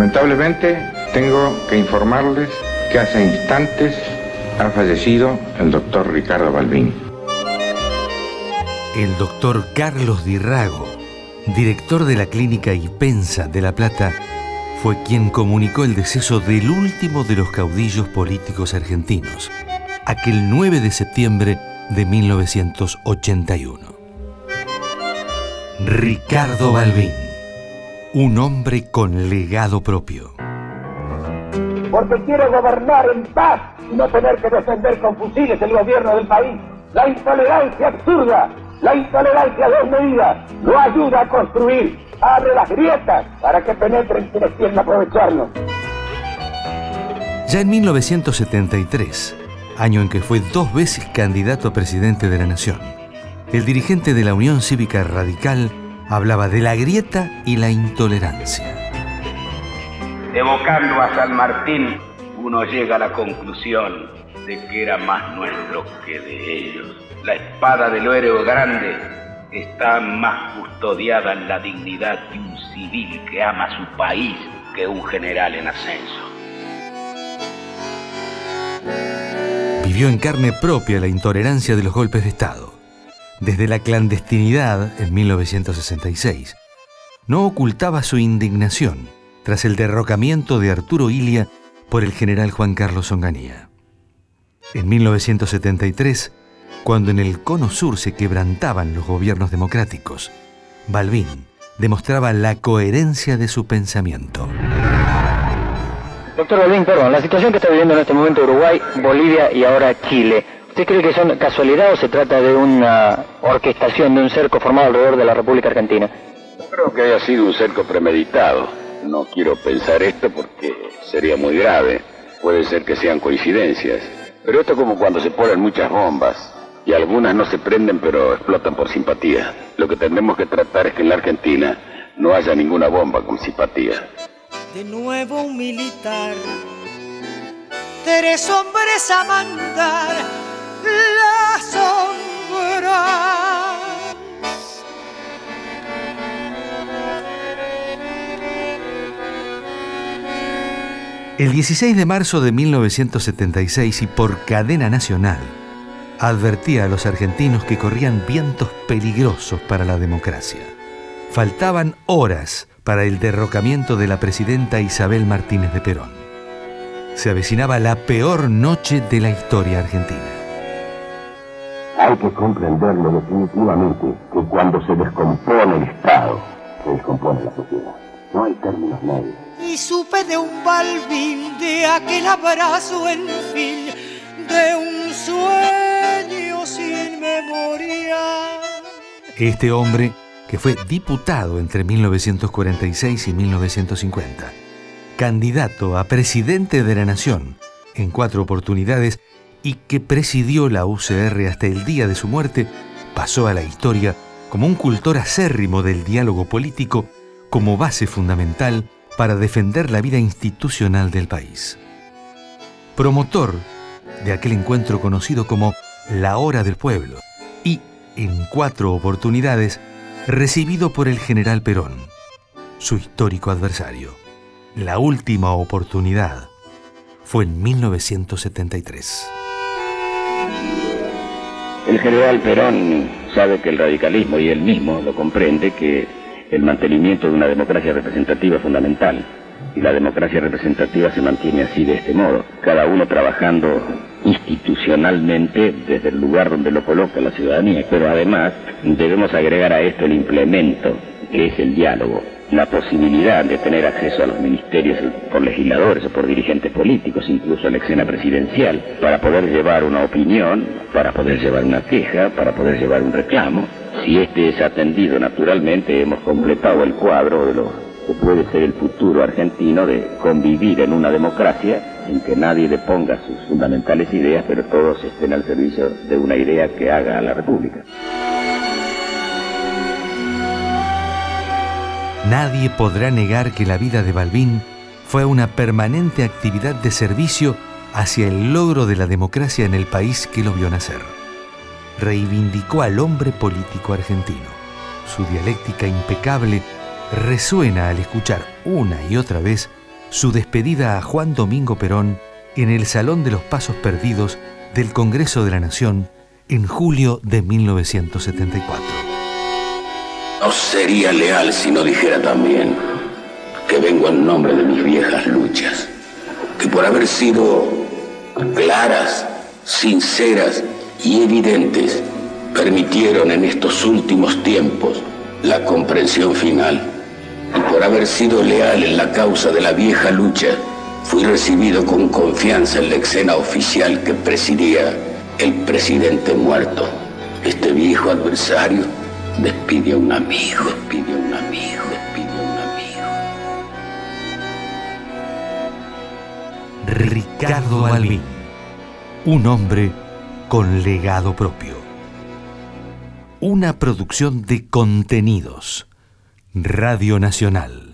Lamentablemente tengo que informarles que hace instantes ha fallecido el doctor Ricardo Balbín. El doctor Carlos Dirrago, director de la clínica Ipensa de La Plata, fue quien comunicó el deceso del último de los caudillos políticos argentinos, aquel 9 de septiembre de 1981. Ricardo Balbín, un hombre con legado propio. Porque quiero gobernar en paz y no tener que defender con fusiles el gobierno del país. La intolerancia absurda, la intolerancia desmedida, no ayuda a construir abre las grietas para que penetren quienes quieren aprovecharnos. Ya en 1973, año en que fue dos veces candidato a presidente de la Nación, el dirigente de la Unión Cívica Radical hablaba de la grieta y la intolerancia. Evocando a San Martín, uno llega a la conclusión de que era más nuestro que de ellos. La espada del héroe grande está más custodiada en la dignidad de un civil que ama su país que un general en ascenso. Vivió en carne propia la intolerancia de los golpes de Estado. Desde la clandestinidad en 1966, no ocultaba su indignación tras el derrocamiento de Arturo Ilia por el general Juan Carlos Onganía. En 1973, cuando en el cono sur se quebrantaban los gobiernos democráticos, Balbín demostraba la coherencia de su pensamiento. Doctor Balbín, perdón, la situación que está viviendo en este momento Uruguay, Bolivia y ahora Chile, ¿usted cree que son casualidad o se trata de una orquestación, de un cerco formado alrededor de la República Argentina? Creo que haya sido un cerco premeditado. No quiero pensar esto porque sería muy grave. Puede ser que sean coincidencias. Pero esto es como cuando se ponen muchas bombas y algunas no se prenden pero explotan por simpatía. Lo que tenemos que tratar es que en la Argentina no haya ninguna bomba con simpatía. De nuevo un militar, tres hombres a mandar El 16 de marzo de 1976 y por cadena nacional, advertía a los argentinos que corrían vientos peligrosos para la democracia. Faltaban horas para el derrocamiento de la presidenta Isabel Martínez de Perón. Se avecinaba la peor noche de la historia argentina. Hay que comprenderlo definitivamente que cuando se descompone el Estado, se descompone la sociedad. No hay términos medios. Y supe de un balbín, de aquel abrazo en fin, de un sueño sin memoria. Este hombre, que fue diputado entre 1946 y 1950, candidato a presidente de la Nación en cuatro oportunidades y que presidió la UCR hasta el día de su muerte, pasó a la historia como un cultor acérrimo del diálogo político como base fundamental para defender la vida institucional del país. Promotor de aquel encuentro conocido como la Hora del Pueblo y, en cuatro oportunidades, recibido por el general Perón, su histórico adversario. La última oportunidad fue en 1973. El general Perón sabe que el radicalismo, y él mismo lo comprende, que el mantenimiento de una democracia representativa es fundamental. Y la democracia representativa se mantiene así de este modo, cada uno trabajando institucionalmente desde el lugar donde lo coloca la ciudadanía. Pero además debemos agregar a esto el implemento, que es el diálogo, la posibilidad de tener acceso a los ministerios por legisladores o por dirigentes políticos, incluso a la escena presidencial, para poder llevar una opinión, para poder llevar una queja, para poder llevar un reclamo. Si este es atendido naturalmente, hemos completado el cuadro de lo que puede ser el futuro argentino de convivir en una democracia sin que nadie le ponga sus fundamentales ideas, pero todos estén al servicio de una idea que haga a la República. Nadie podrá negar que la vida de Balbín fue una permanente actividad de servicio hacia el logro de la democracia en el país que lo vio nacer. Reivindicó al hombre político argentino. Su dialéctica impecable resuena al escuchar una y otra vez su despedida a Juan Domingo Perón en el Salón de los Pasos Perdidos del Congreso de la Nación en julio de 1974. No sería leal si no dijera también que vengo en nombre de mis viejas luchas, que por haber sido claras, sinceras y evidentes, permitieron en estos últimos tiempos la comprensión final. Y por haber sido leal en la causa de la vieja lucha, fui recibido con confianza en la escena oficial que presidía el presidente muerto. Este viejo adversario despide a un amigo, despide a un amigo, despide a un amigo. Ricardo Balbín, un hombre con legado propio. Una producción de contenidos. Radio Nacional.